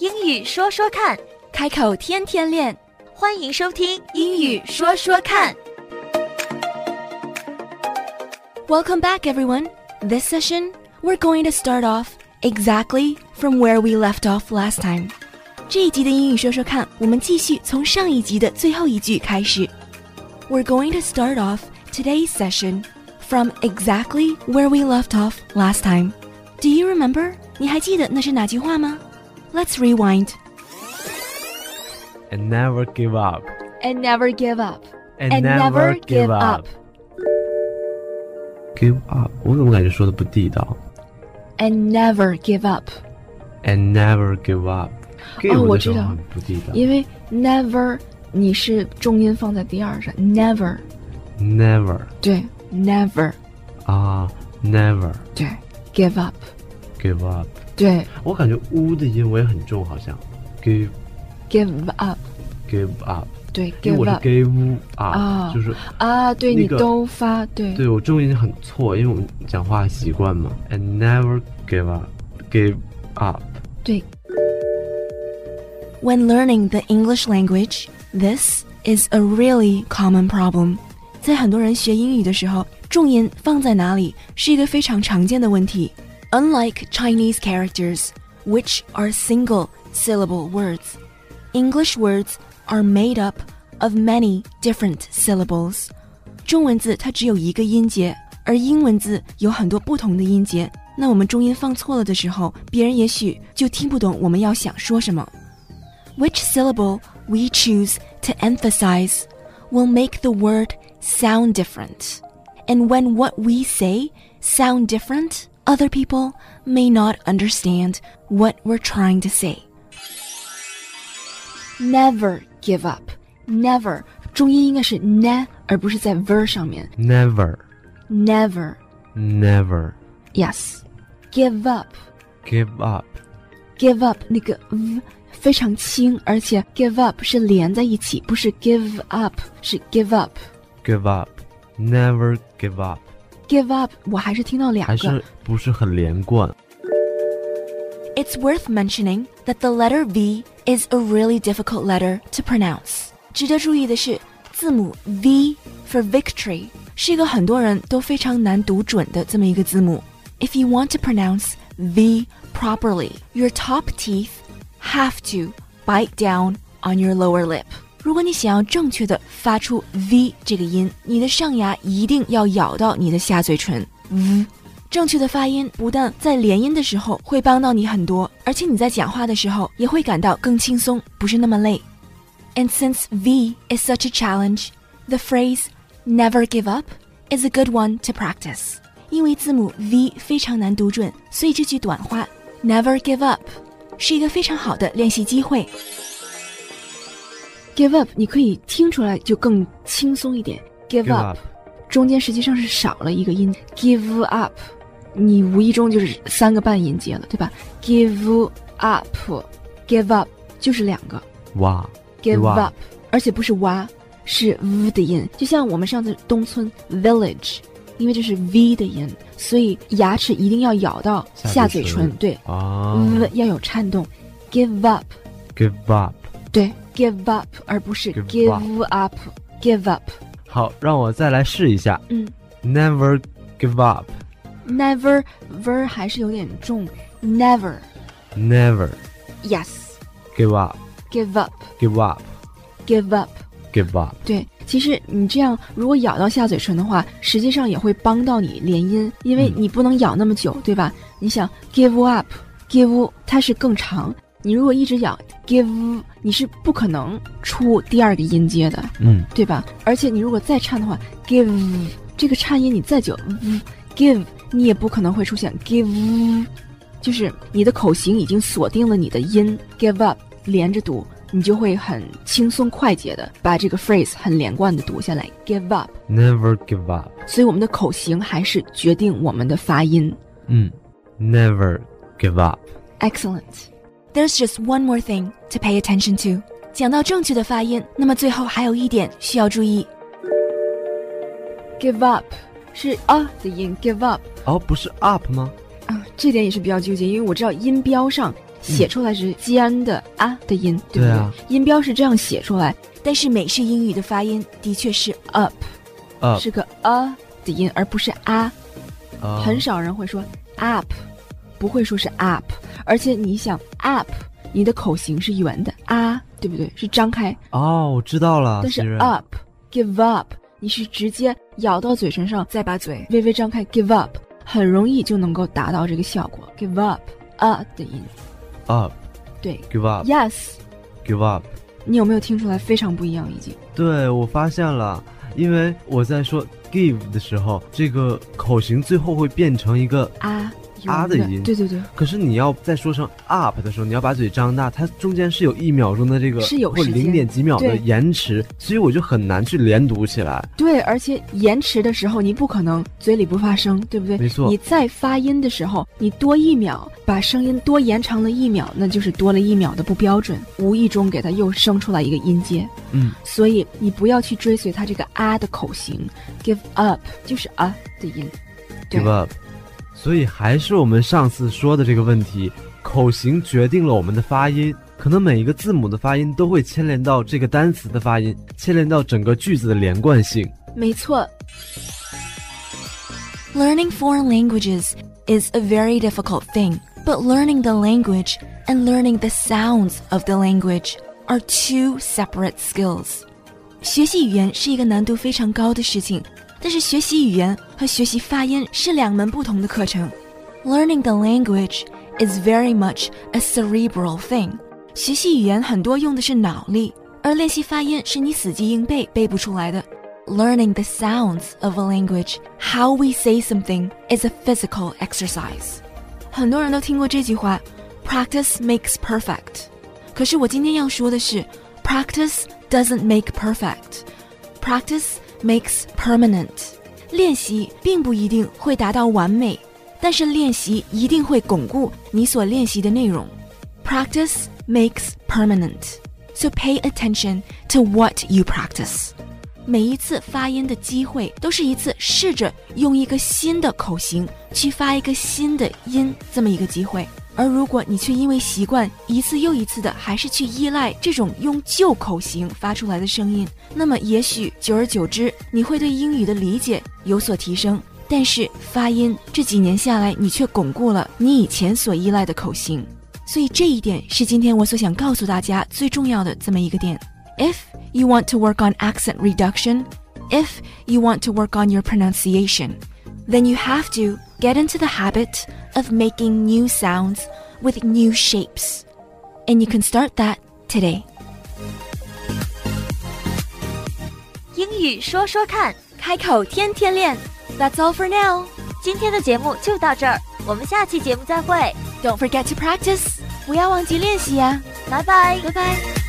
英语说说看，开口天天练。欢迎收听《英语说说看》。 Welcome back, everyone. This session, we're going to start off exactly from where we left off last time. 这一集的英语说说看，我们继续从上一集的最后一句开始。We're going to start off today's session from exactly where we left off last time. Do you remember? 你还记得那是哪句话吗 ？Let's rewind. and never give up. And never give up. And, And never give up. Give up，我怎么感觉说的不地道 And never give up. ？And never give up。哦我知道很不地道。因为 never 你是重音放在第二上，never Never 对 never 啊，never 对 give up give up。 对我感觉 u 的音我也很重，好像 give give up give up。对因 give 为我是 up give up，、啊就是啊，对你那个都发对对我重音很错，因为我们讲话习惯嘛。And never give up，give up。对。When learning the English language, this is a really common problem. 在很多人学英语的时候，重音放在哪里是一个非常常见的问题。Unlike Chinese characters, which are single syllable words, English words are made up of many different syllables. 中文字它只有一个音节，而英文字有很多不同的音节。那我们重音放错了的时候，别人也许就听不懂我们要想说什么。Which syllable we choose to emphasize will make the word sound different. And when what we say sound different, other people may not understand what we're trying to say. Never give up. Never 重音应该是 ne 而不是在 ver 上面。 Never Never. never Yes. Give up. give up。 give up 那个 v 非常轻，而且 give up 是连在一起，不是 give up，是 give up。 give up。Never give up， give up 我还是听到两还个是。不是很连贯。 It's worth mentioning that the letter V is a really difficult letter to pronounce. 值得注意的是，字母 V for victory 是一个很多人都非常难读准的这么一个字母。If you want to pronounce V properly, your top teeth have to bite down on your lower lip. 如果你想要正确的发出 V 这个音，你的上牙一定要咬到你的下嘴唇。V 正确的发音不但在连音的时候会帮到你很多，而且你在讲话的时候也会感到更轻松，不是那么累。And since V is such a challenge, the phrase never give up is a good one to practice. 因为字母 V 非常难读准，所以这句短话 never give up 是一个非常好的练习机会。Give up 你可以听出来就更轻松一点。Give give up up。中间实际上是少了一个音，give up，你无意中就是三个半音节了，对吧？give up，give up 就是两个哇 give Give up up，而且不是哇，是 v 的音，就像我们上次东村 village，因为这是 v 的音，所以牙齿一定要咬到下下嘴唇对、啊 v 要有颤动，give up，，give up。对，give up，而不是 Give give up，give up，好，让我再来试一下。嗯。Never give up. Never ver 还是有点重，Never Never yes give up. give up Give up. give up。Give up. 对，其实你这样如果咬到下嘴唇的话，实际上也会帮到你连音，因为嗯你不能咬那么久，对吧？你想 give up give 它是更长，你如果一直咬 give，你是不可能出第二个音阶的，嗯对吧？而且你如果再颤的话，give 这个颤音你再久，give 你也不可能会出现 give，就是你的口型已经锁定了你的音 give up 连着读，你就会很轻松快捷的把这个 phrase 很连贯的读下来 give up。Never give up. 所以我们的口型还是决定我们的发音。嗯，Never give up. Excellent. There's just one more thing to pay attention to. 讲到正确的发音，那么最后还有一点需要注意。Give up 是啊的音，give up 哦，不是 up 吗？啊，这点也是比较纠结，因为我知道音标上写出来是尖的啊的音，对不对？对啊音标是这样写出来，但是美式英语的发音的确是 up，、呃是个啊的音，而不是啊。呃很少人会说 up，不会说是 up，而且你想 up，你的口型是圆的啊，对不对？是张开，哦，我知道了，但是 up give up，你是直接咬到嘴唇上，再把嘴微微张开 give up，很容易就能够达到这个效果 give up 啊的音。up 对 give up，yes，give up。你有没有听出来非常不一样？已经对，我发现了，因为我在说 give 的时候，这个口型最后会变成一个，啊啊的音对对对，可是你要再说成 up 的时候，你要把嘴张大，它中间是有一秒钟的这个，是有时间零点几秒的延迟，所以我就很难去连读起来。对，而且延迟的时候，你不可能嘴里不发声，对不对？没错你在发音的时候，你多一秒，把声音多延长了一秒，那就是多了一秒的不标准，无意中给它又生出来一个音阶。嗯，所以你不要去追随它这个啊的口型，give up 就是啊的音。对 give up。所以还是我们上次说的这个问题，口型决定了我们的发音。可能每一个字母的发音都会牵连到这个单词的发音，牵连到整个句子的连贯性。没错， Learning foreign languages is a very difficult thing, but learning the language and learning the sounds of the language are two separate skills. 学习语言是一个难度非常高的事情， 但是学习语言和学习发音是两门不同的课程。Learning the language is very much a cerebral thing. 学习语言很多用的是脑力，而练习发音是你死记硬背背不出来的。Learning the sounds of a language, how we say something, is a physical exercise. 很多人都听过这句话，practice makes perfect。可是我今天要说的是，practice doesn't make perfect. Practice makes permanent. 练习并不一定会达到完美，但是练习一定会巩固你所练习的内容。Practice makes permanent. So pay attention to what you practice. 每一次发音的机会都是一次试着用一个新的口型去发一个新的音这么一个机会。而如果你却因为习惯一次又一次的还是去依赖这种用旧口型发出来的声音，那么也许久而久之你会对英语的理解有所提升，但是发音这几年下来你却巩固了你以前所依赖的口型。所以这一点是今天我所想告诉大家最重要的这么一个点。If you want to work on accent reduction, if you want to work on your pronunciation, then you have to get into the habit of making new sounds with new shapes. And you can start that today. 英语说说看，开口天天练. That's all for now. 今天的节目就到这儿，我们下期节目再会， Don't forget to practice. 不要忘记练习呀。拜拜。拜拜。